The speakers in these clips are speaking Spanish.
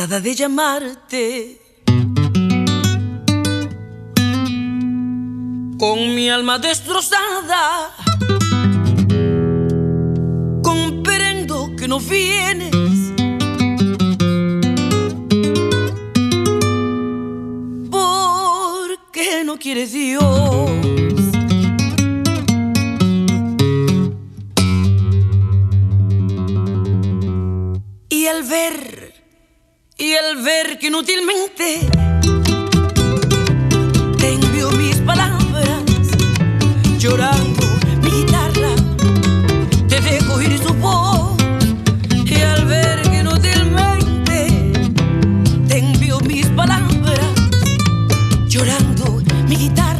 cansada de llamarte. Con mi alma destrozada, comprendo que no vienes. Porque no quieres Dios. ver, y el ver que inútilmente te envío mis palabras llorando mi guitarra, te dejo oír su voz. Y al ver que inútilmente te mis palabras llorando mi guitarra,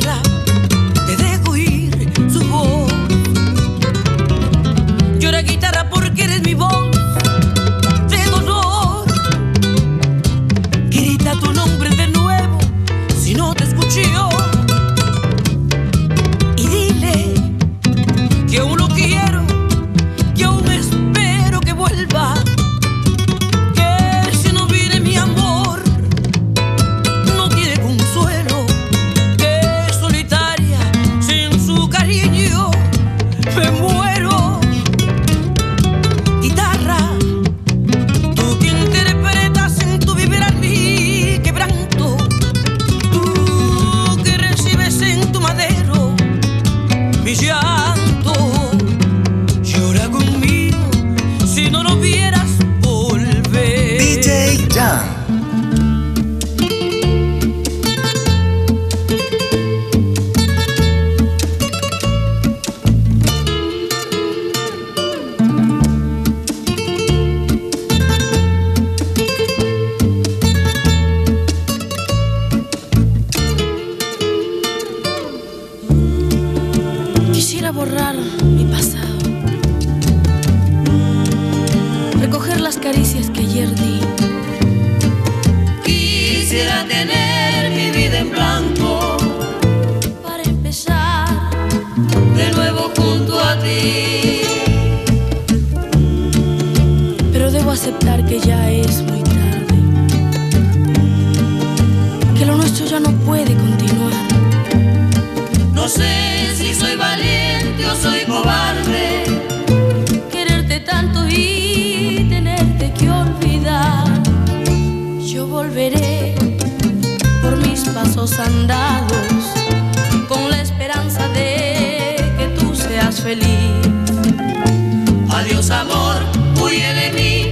Quisiera tener mi vida en blanco para empezar de nuevo junto a ti. Pero debo aceptar que ya es muy tarde, que lo nuestro ya no puede continuar. No sé. Tiene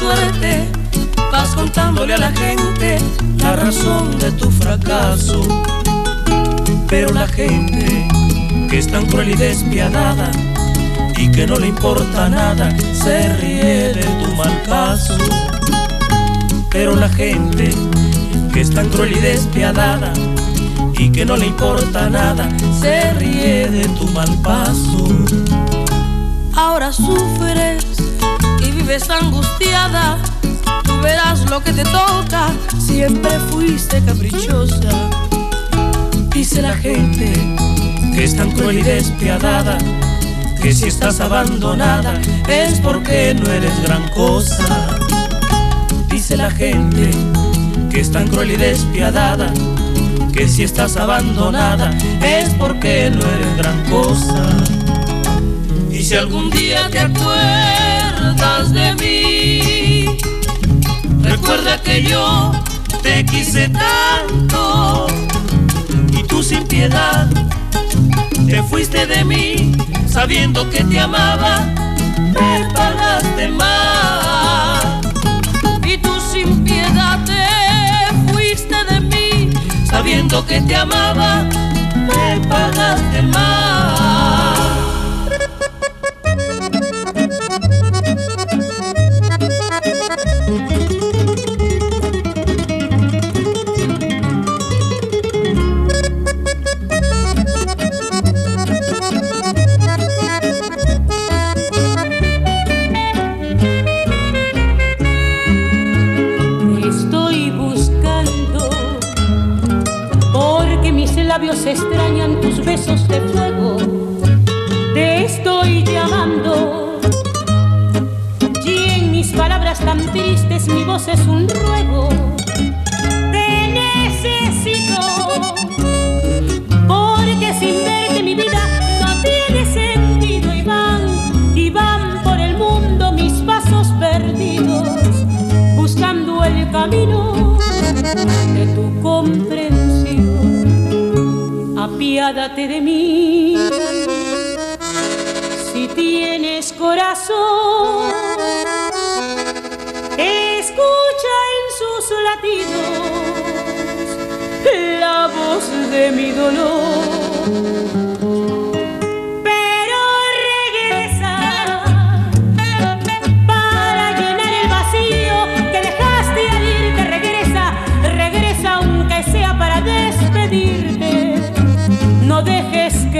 suerte, vas contándole a la gente la razón de tu fracaso. Pero la gente que es tan cruel y despiadada y que no le importa nada, se ríe de tu mal caso. Pero la gente que es tan cruel y despiadada y que no le importa nada, se ríe de tu mal paso. Ahora sufres vives angustiada, tú verás lo que te toca, siempre fuiste caprichosa. Dice la gente que es tan cruel y despiadada, que si estás abandonada es porque no eres gran cosa. Dice la gente que es tan cruel y despiadada, que si estás abandonada es porque no eres gran cosa. Y si algún día te acuerdas de mí, recuerda que yo te quise tanto y tú sin piedad te fuiste de mí sabiendo que te amaba, me pagaste más. Y tú sin piedad te fuiste de mí sabiendo que te amaba,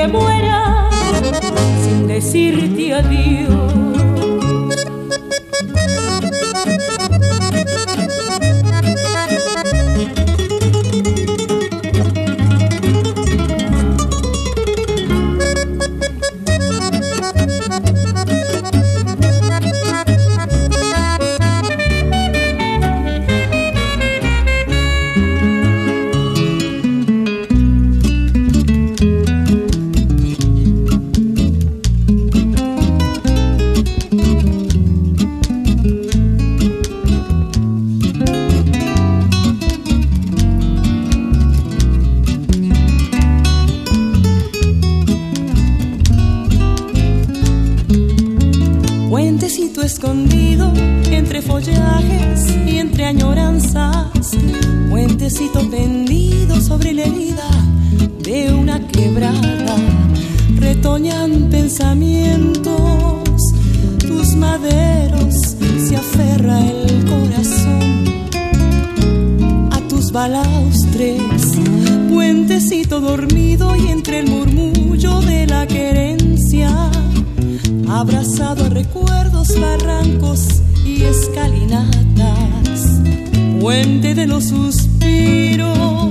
que muera sin decirte adiós. abrazado a recuerdos, barrancos y escalinatas. Puente de los suspiros,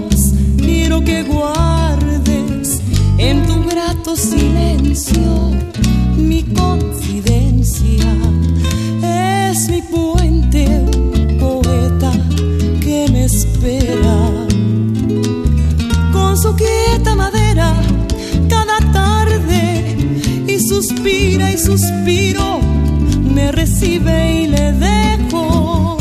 quiero que guardes en tu grato silencio mi confidencia. Es mi pueblo y suspiro, me recibe y le dejo.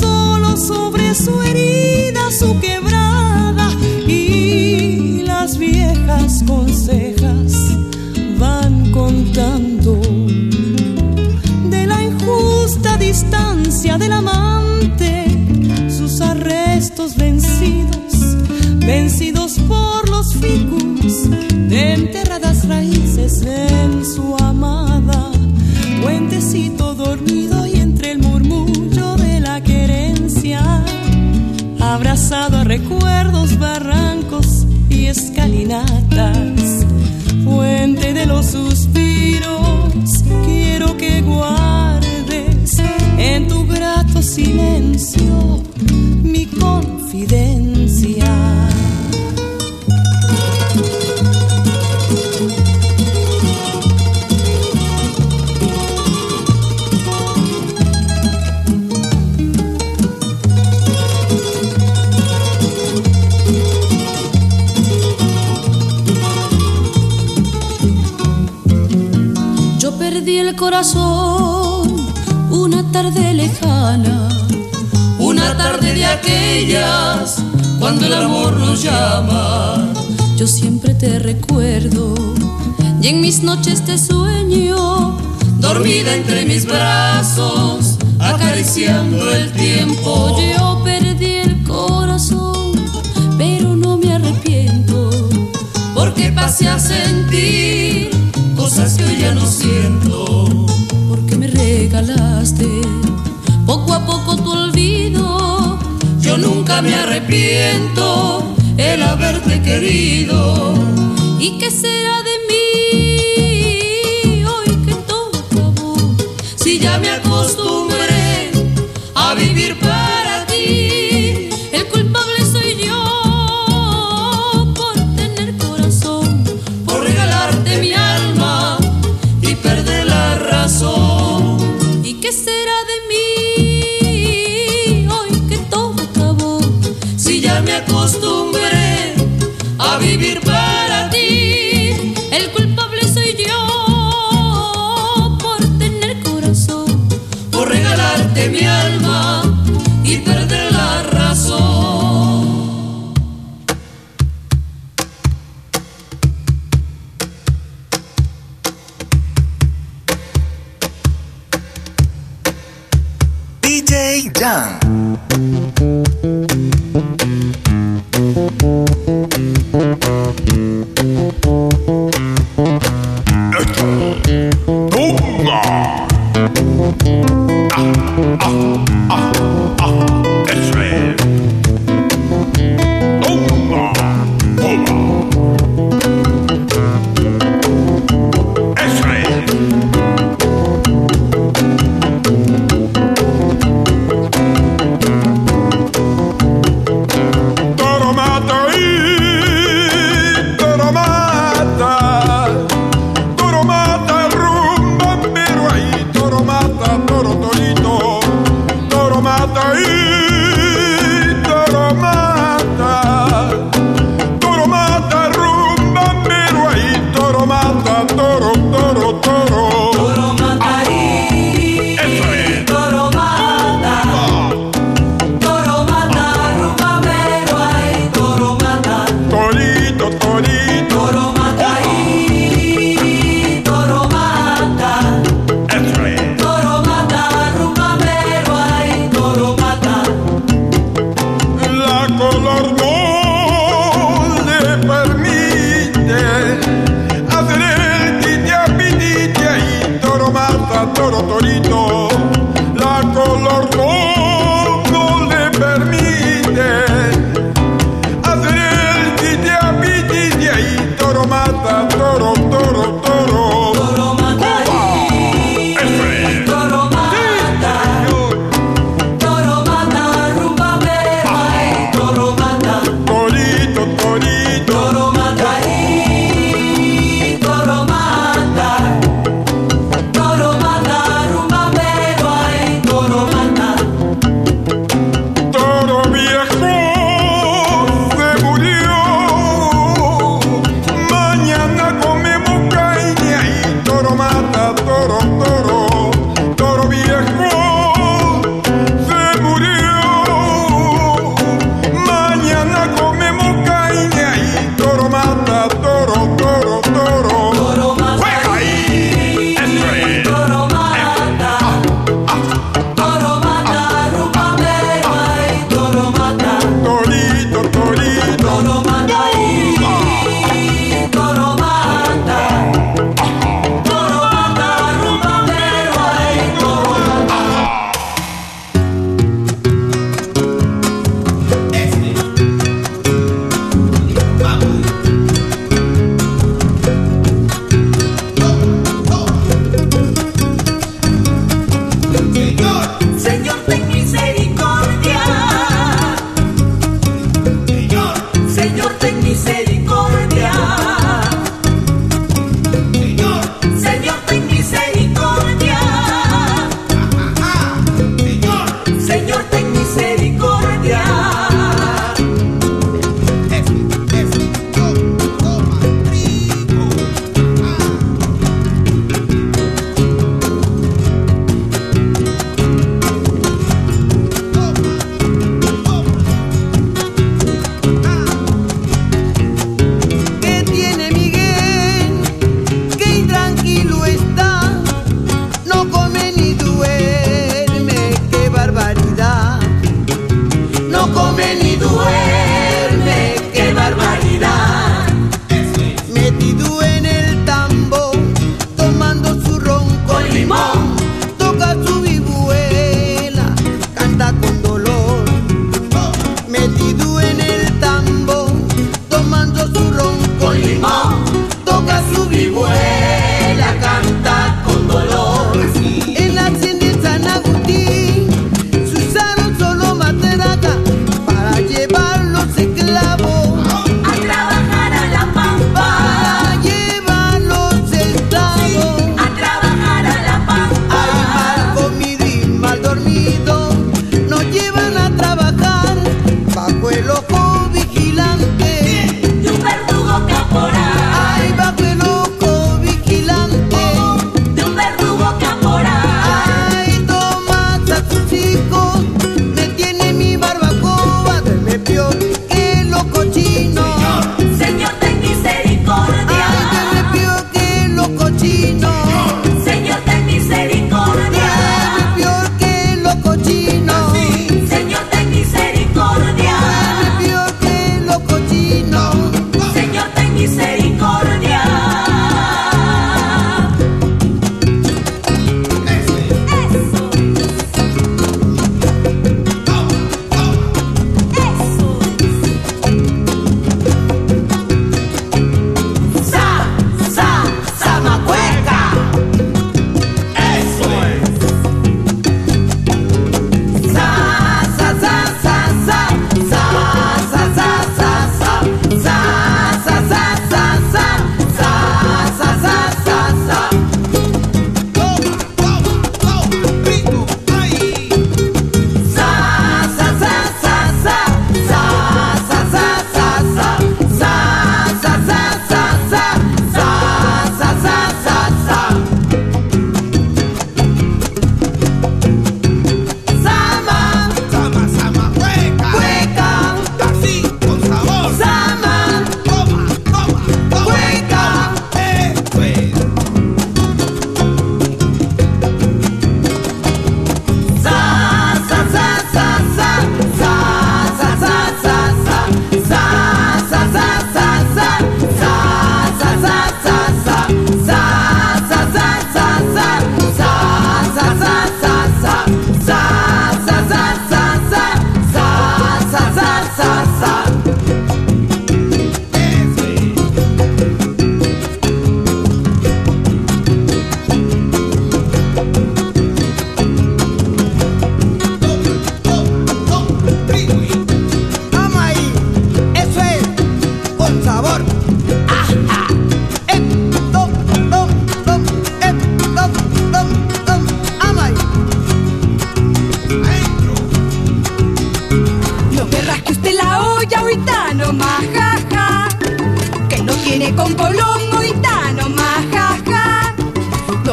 Solo sobre su herida, su quebrada y las viejas consejas van contando de la injusta distancia del amante, sus arrestos vencidos, vencidos por los ficus de enterrar en su amada. Puentecito dormido y entre el murmullo de la querencia. Abrazado a recuerdos, barrancos y escalinatas. Fuente de los suspiros, quiero que guardes en tu grato silencio mi confidencia. Cuando el amor nos llama. Yo siempre te recuerdo y en mis noches te sueño, dormida entre mis brazos, acariciando el tiempo. Yo perdí el corazón, pero no me arrepiento, porque pasé a sentir cosas que hoy ya no siento. Nunca me arrepiento el haberte querido. ¿Y qué será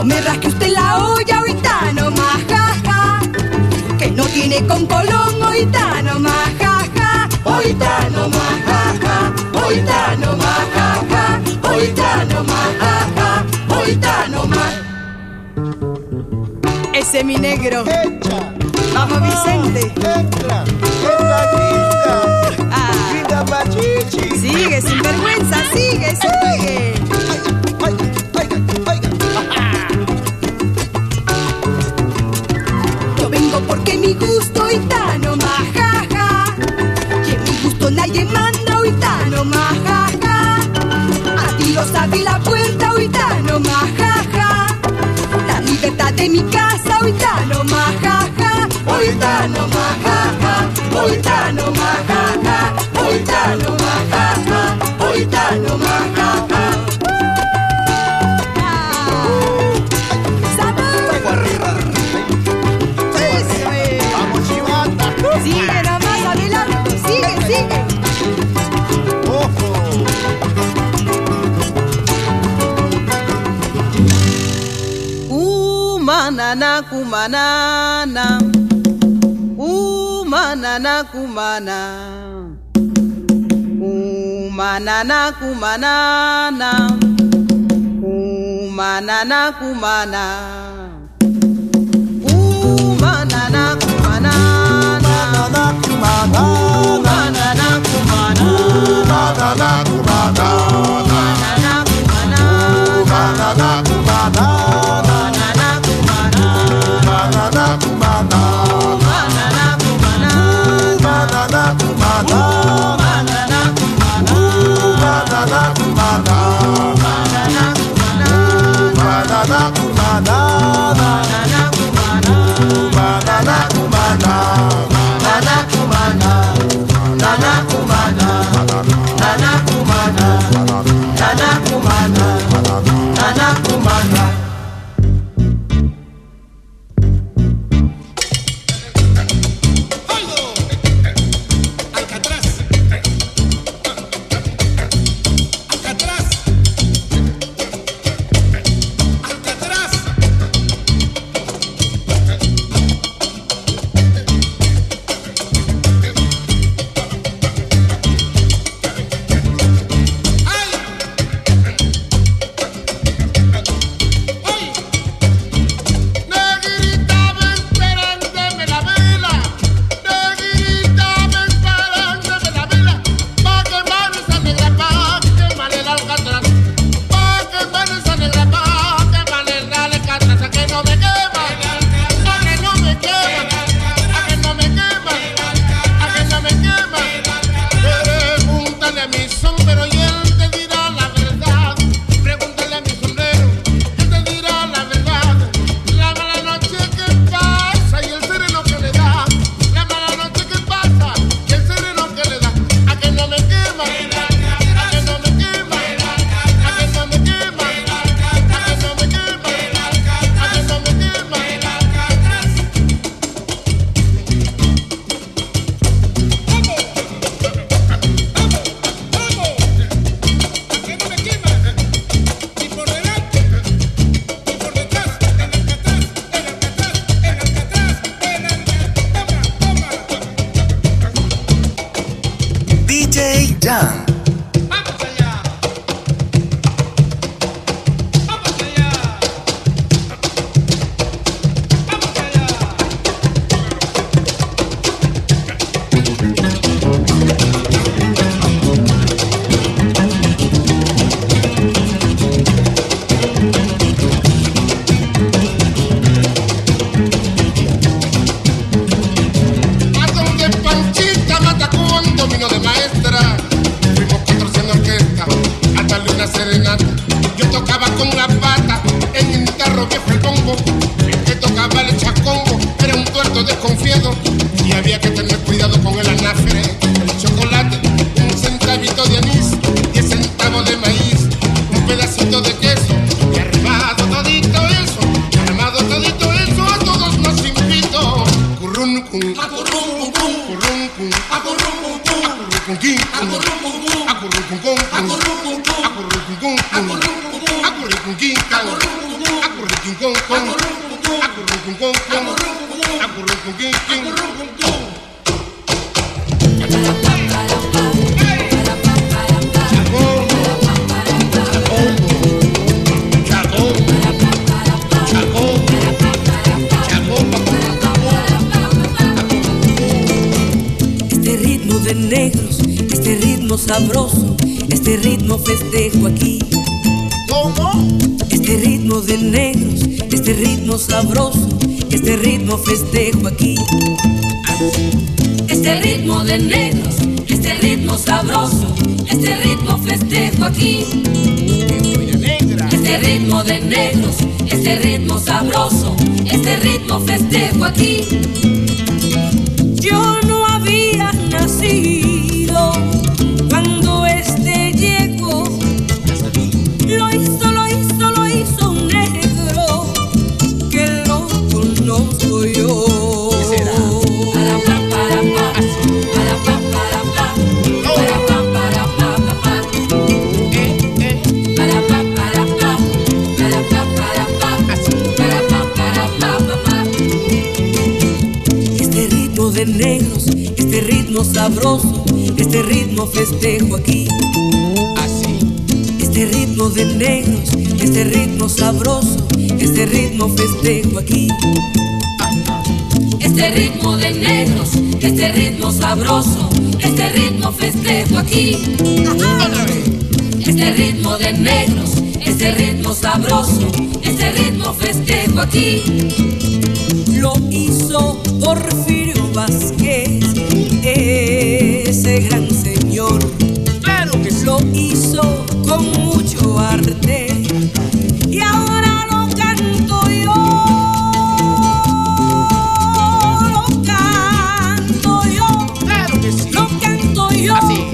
Me rasque usted la olla ahorita nomás, jaja. Que no tiene con Colón ahorita nomás, jaja. Ahorita nomás, jaja. Ahorita nomás, jaja. Ahorita nomás, jaja. Ahorita nomás. Ese mi negro. Vamos ah, Vicente. Entra. Entra, grita. Grita ah. pachichi. Sigue sin vergüenza, sigue, sigue. mi gusto y tano majaja. Que mi gusto nadie manda y tano majaja. A ti los abrí la puerta y tano majaja. La libertad de mi casa y tano majaja. Hoy tano majaja. Hoy tano majaja. Hoy tano majaja. Hoy majaja. kumanana kumanana Umanana kumana kumanana kumanana kumanana kumana Kumanana Umanana kumanana kumanana kumanana kumanana kumanana Father Este ritmo festejo aquí. Este ritmo de negros, este ritmo sabroso, este ritmo festejo aquí. Yo no había nacido. sabroso, este ritmo festejo aquí. Así. Este ritmo de negros, este ritmo sabroso, este ritmo festejo aquí. Este ritmo de negros, este ritmo sabroso, este ritmo festejo aquí. Este ritmo de negros, este ritmo sabroso, este ritmo festejo aquí. Lo hizo Porfirio Vázquez ese gran señor. Claro que. Lo hizo con mucho arte. Y ahora lo canto yo. Lo canto yo. Claro que sí. Lo canto yo. Así.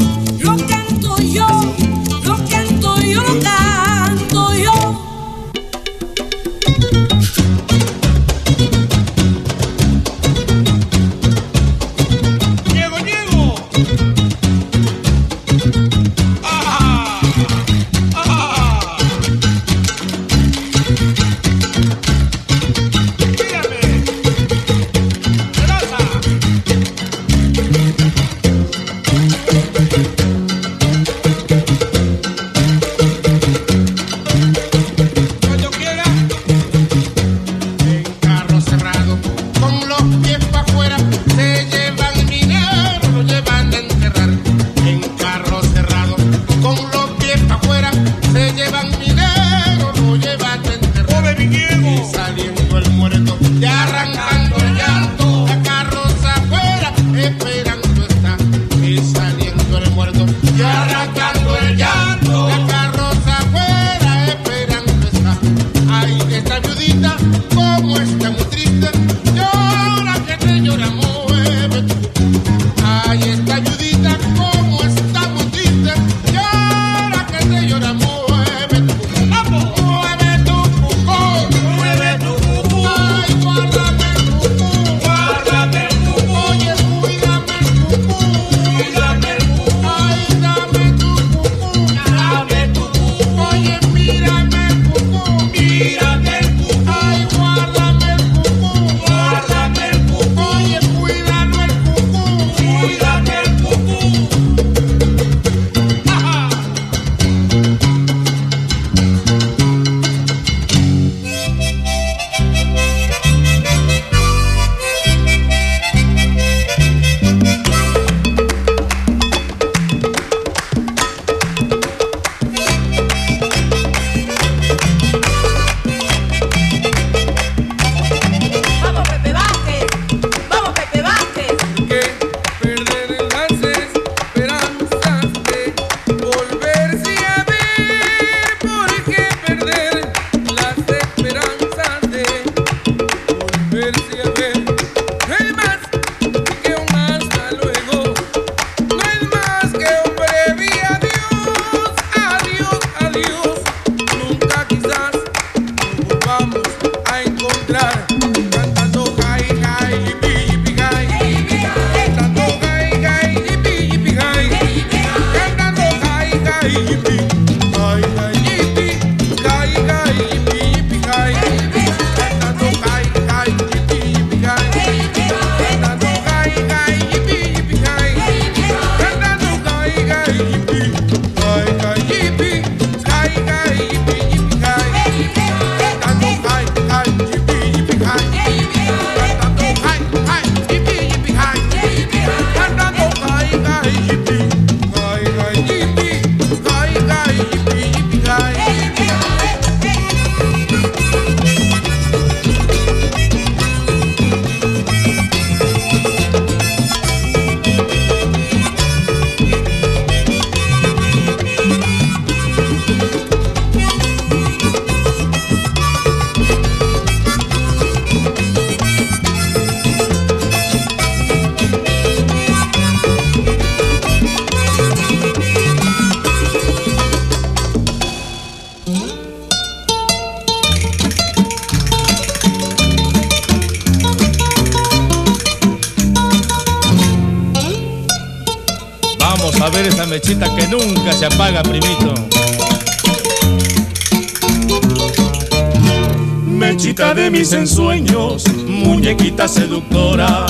Seductora,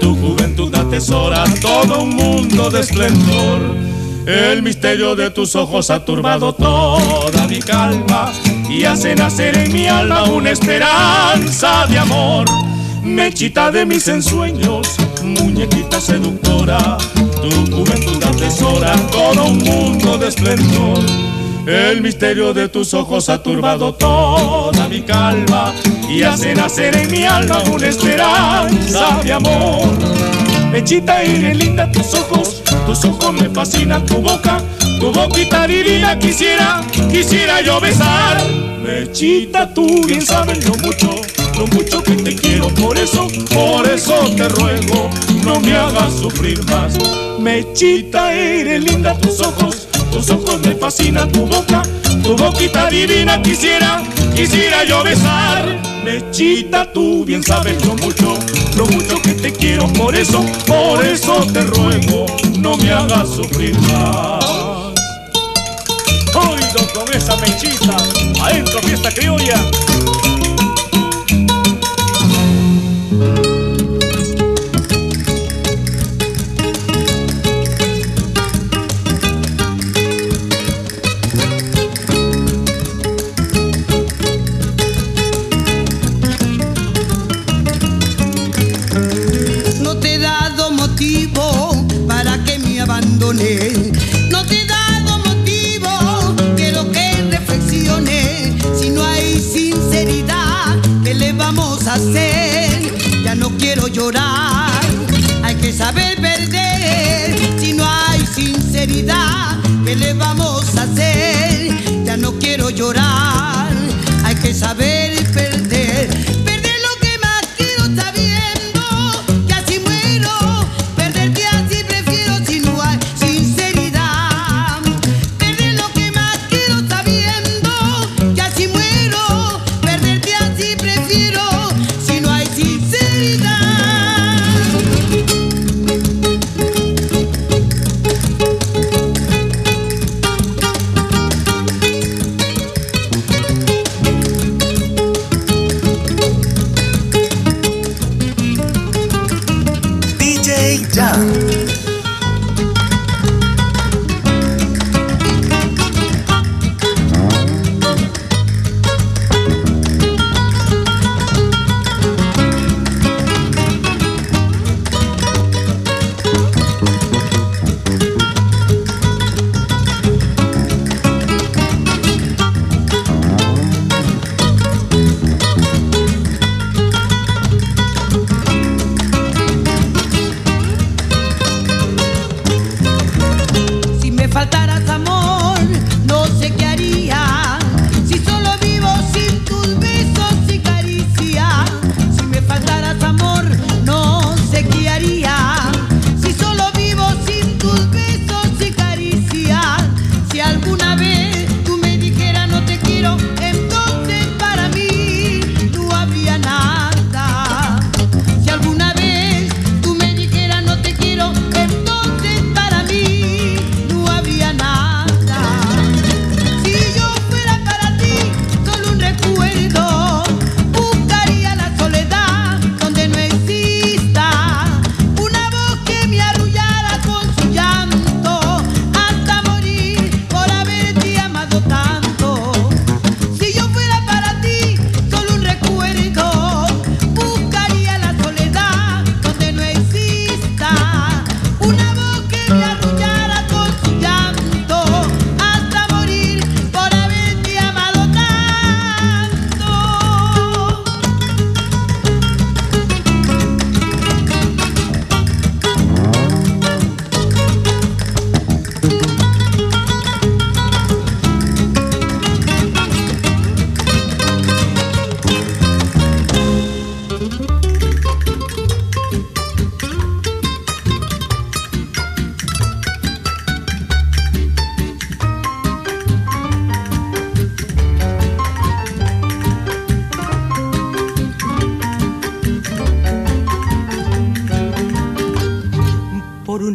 tu juventud atesora todo un mundo de esplendor. El misterio de tus ojos ha turbado toda mi calma y hace nacer en mi alma una esperanza de amor. Mechita de mis ensueños, muñequita seductora, tu juventud atesora todo un mundo de esplendor. El misterio de tus ojos ha turbado toda mi calma y hace nacer en mi alma una esperanza de amor. Mechita eres linda tus ojos, tus ojos me fascinan tu boca, tu boquita divina quisiera, quisiera yo besar. Mechita, tú bien sabes lo mucho, lo mucho que te quiero, por eso, por eso te ruego, no me hagas sufrir más. Mechita, eres linda tus ojos, tus ojos me fascinan tu boca, tu boquita divina quisiera, quisiera yo besar. Mechita, tú bien sabes lo mucho, lo mucho que te quiero, por eso, por eso te ruego, no me hagas sufrir más. Oído con esa mechita, adentro fiesta criolla. No te he dado motivo, quiero que reflexione. Si no hay sinceridad, ¿qué le vamos a hacer? Ya no quiero llorar, hay que saber perder. Si no hay sinceridad, ¿qué le vamos a hacer? Ya no quiero llorar, hay que saber perder.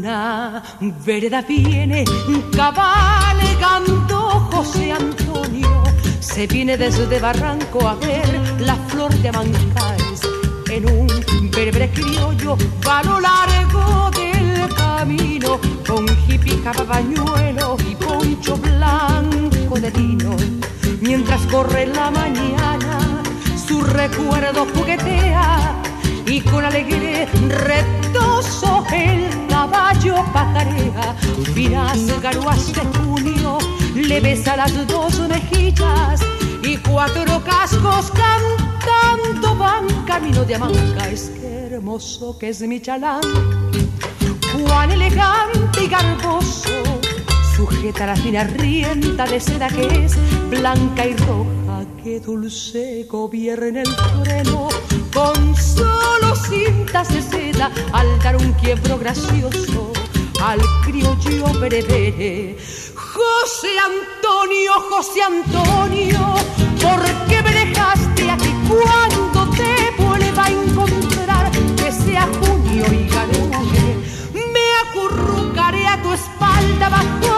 Una vereda viene cabalgando José Antonio. Se viene desde Barranco a ver la flor de Amancaes en un berbre criollo va lo largo del camino con hippie pañuelo y poncho blanco de lino. Mientras corre la mañana, su recuerdo juguetea y con alegre retoso el caballo patarea. Finas garuas de junio le besa las dos mejillas y cuatro cascos cantando van camino de Amanca. Es que hermoso que es mi chalán, cuán elegante y garboso. Sujeta la fina rienda de seda que es blanca y roja, que dulce gobierna el freno con solo cintas de seda al dar un quiebro gracioso al criollo breve. José Antonio, José Antonio, ¿por qué me dejaste aquí cuando te vuelva a encontrar? Que sea junio y gane, me acurrucaré a tu espalda bajo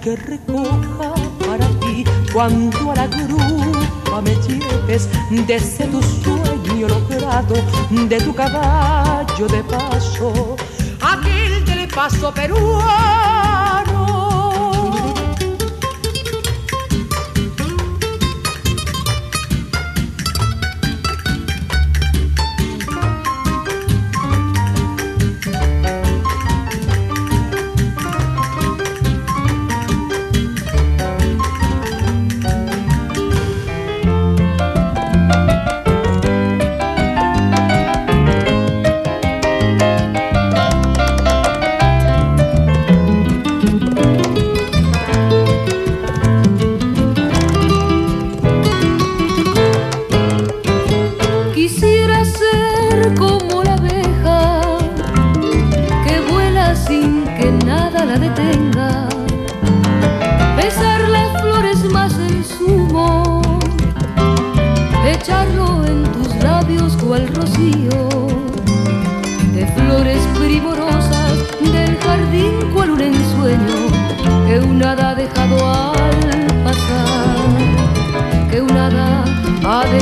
que recoja para ti cuando a la grupa me lleves desde tu sueño logrado de tu caballo de paso, aquel del paso peruano.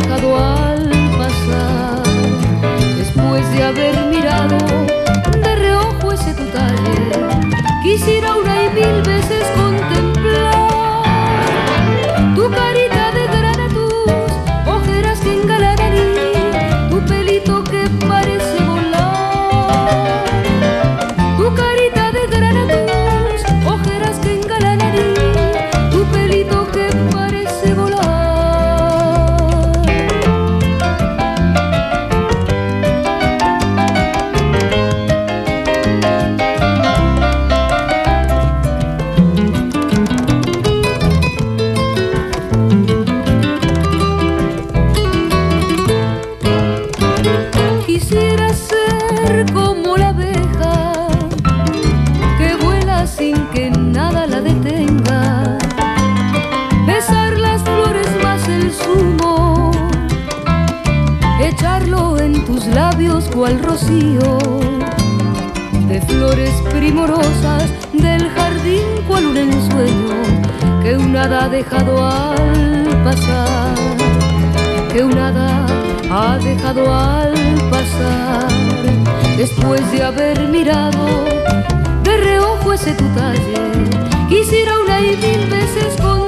Dejado al pasar. Después de haber mirado de reojo ese tu talle, quisiera una y mil veces ha dejado al pasar que un hada ha dejado al pasar. Después de haber mirado de reojo ese tu talle quisiera una y mil veces contemplar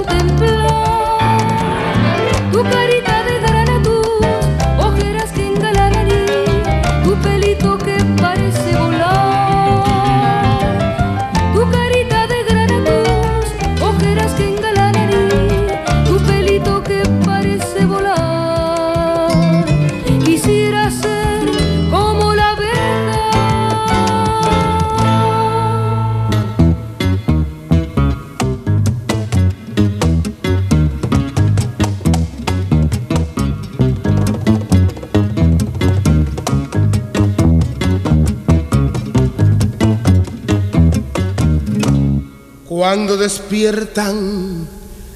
despiertan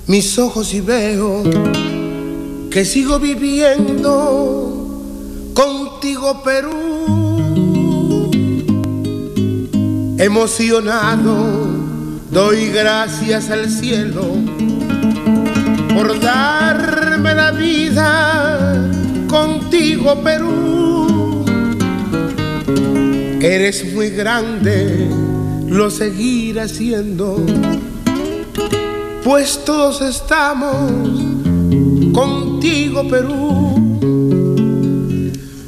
mis ojos y veo que sigo viviendo contigo Perú. Emocionado doy gracias al cielo por darme la vida contigo Perú. Eres muy grande, lo seguiré haciendo, pues todos estamos contigo Perú.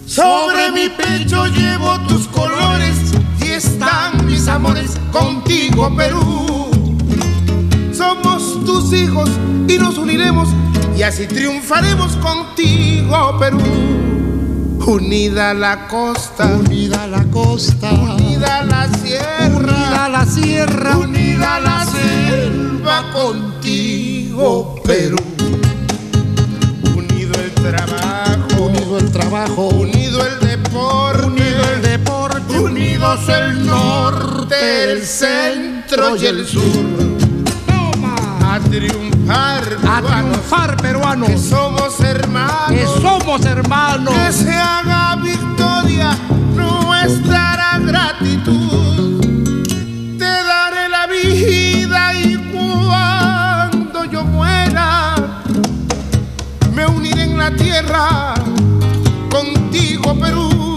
Sobre mi pecho llevo tus colores y están mis amores contigo Perú. Somos tus hijos y nos uniremos y así triunfaremos contigo Perú. Unida la costa, unida la costa, unida la sierra, unida la sierra, unida la selva contigo Perú. Trabajo, unido el trabajo, unido el deporte, unido el deporte, unidos el norte, el centro y el sur. A triunfar, a triunfar peruanos, que somos hermanos, que somos hermanos, que se haga victoria nuestra gratitud. Tierra contigo Perú.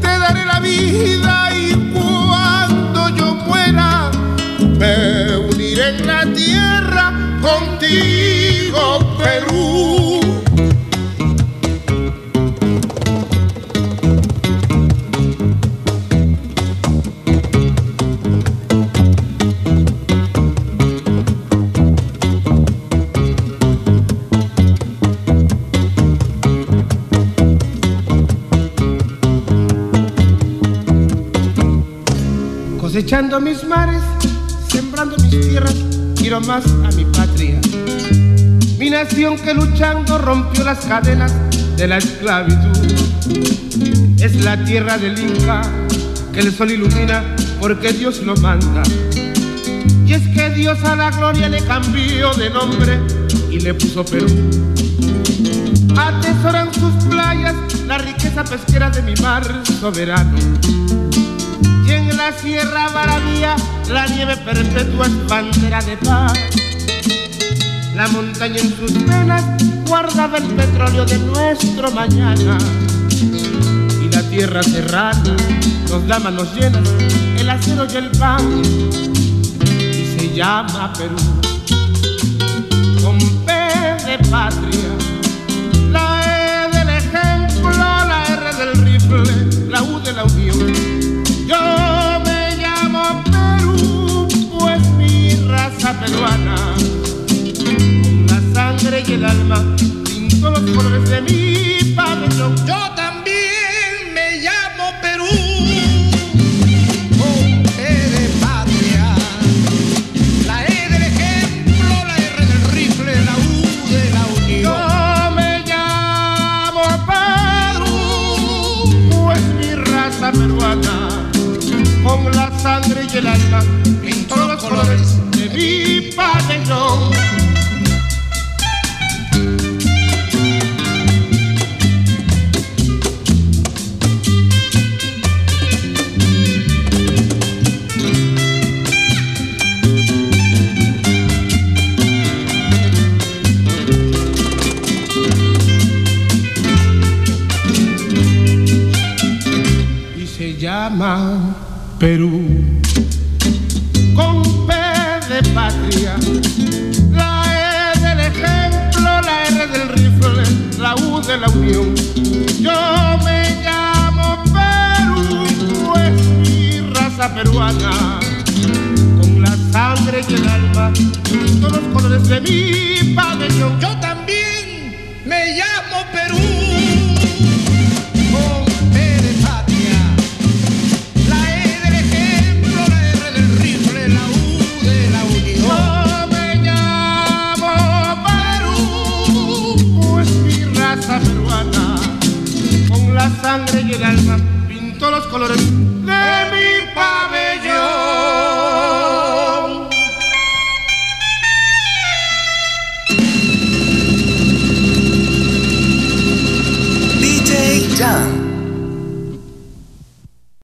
Te daré la vida y cuando yo muera me uniré en la tierra contigo Perú. Cosechando mis mares, sembrando mis tierras, quiero más a mi patria. Mi nación que luchando rompió las cadenas de la esclavitud. Es la tierra del Inca que el sol ilumina porque Dios lo manda. Y es que Dios a la gloria le cambió de nombre y le puso Perú. Atesoran sus playas la riqueza pesquera de mi mar soberano. La Sierra Maravilla la nieve perpetua es bandera de paz. La montaña en sus venas guardaba el petróleo de nuestro mañana. Y la tierra serrana nos da manos llenas, el acero y el pan. Y se llama Perú. Con P de patria, la E del ejemplo, la R del rifle, la U de la unión. Yo peruana, con la sangre y el alma, pinto los colores de mi pabellón. Yo también me llamo Perú, con E de patria, la E del ejemplo, la R del rifle, la U de la unión. Yo me llamo Perú, pues mi raza peruana, con la sangre y el alma, pinto los colores y se llama Perú. Peruana, con la sangre y el alma, todos los colores de mi pabellón. Yo también me llamo Perú. Con P de patria, la E del ejemplo, la R del rifle, la U de la unión. Me llamo Perú, pues mi raza peruana, con la sangre y el alma, pinto los colores